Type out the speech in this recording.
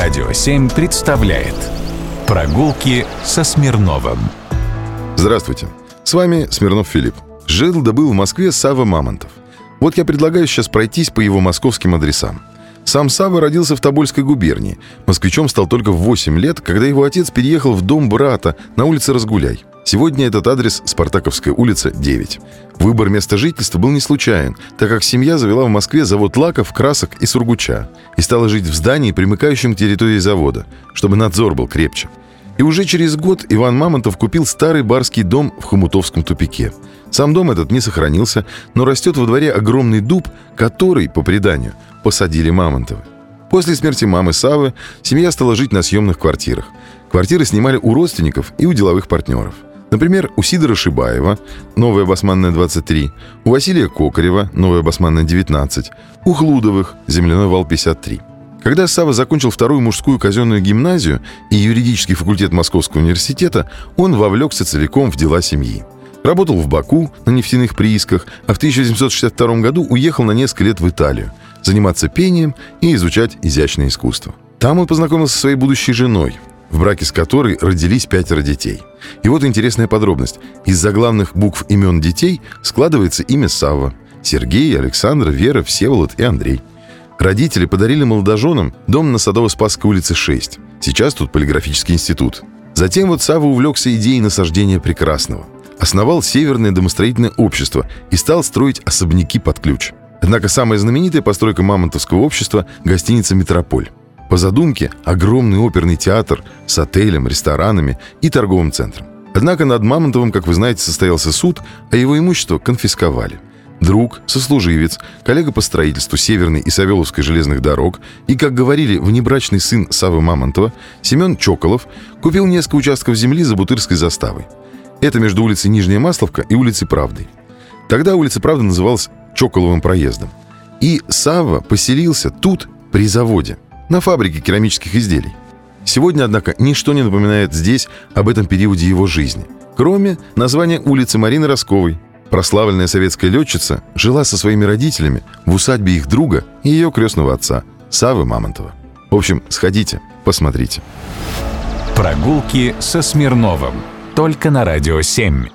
Радио 7 представляет Прогулки со Смирновым Здравствуйте, с вами Смирнов Филипп. Жил да был в Москве Сава Мамонтов. Вот я предлагаю сейчас пройтись по его московским адресам. Сам Сава родился в Тобольской губернии. Москвичом стал только в 8 лет, когда его отец переехал в дом брата на улице Разгуляй. Сегодня этот адрес – Спартаковская улица, 9. Выбор места жительства был не случайен, так как семья завела в Москве завод лаков, красок и сургуча и стала жить в здании, примыкающем к территории завода, чтобы надзор был крепче. И уже через год Иван Мамонтов купил старый барский дом в Хомутовском тупике. Сам дом этот не сохранился, но растет во дворе огромный дуб, который, по преданию, посадили Мамонтовы. После смерти мамы Савы семья стала жить на съемных квартирах. Квартиры снимали у родственников и у деловых партнеров – Например, у Сидора Шибаева, новая басманная 23, у Василия Кокарева, новая басманная 19, у Хлудовых, земляной вал 53. Когда Сава закончил вторую мужскую казенную гимназию и юридический факультет Московского университета, он вовлекся целиком в дела семьи. Работал в Баку на нефтяных приисках, а в 1862 году уехал на несколько лет в Италию заниматься пением и изучать изящное искусство. Там он познакомился со своей будущей женой, в браке с которой родились пятеро детей. И вот интересная подробность. Из заглавных букв имен детей складывается имя Савва. Сергей, Александр, Вера, Всеволод и Андрей. Родители подарили молодоженам дом на Садово-Спасской улице 6. Сейчас тут полиграфический институт. Затем вот Савва увлекся идеей насаждения прекрасного. Основал Северное домостроительное общество и стал строить особняки под ключ. Однако самая знаменитая постройка мамонтовского общества – гостиница «Метрополь». По задумке, огромный оперный театр с отелем, ресторанами и торговым центром. Однако над Мамонтовым, как вы знаете, состоялся суд, а его имущество конфисковали. Друг, сослуживец, коллега по строительству Северной и Савеловской железных дорог и, как говорили, внебрачный сын Савы Мамонтова, Семен Чоколов, купил несколько участков земли за Бутырской заставой. Это между улицей Нижняя Масловка и улицей Правды. Тогда улица Правды называлась Чоколовым проездом. И Савва поселился тут, при заводе – на фабрике керамических изделий. Сегодня, однако, ничто не напоминает здесь об этом периоде его жизни, кроме названия улицы Марины Росковой. Прославленная советская летчица жила со своими родителями в усадьбе их друга и ее крестного отца, Савы Мамонтова. В общем, сходите, посмотрите. Прогулки со Смирновым. Только на «Радио 7».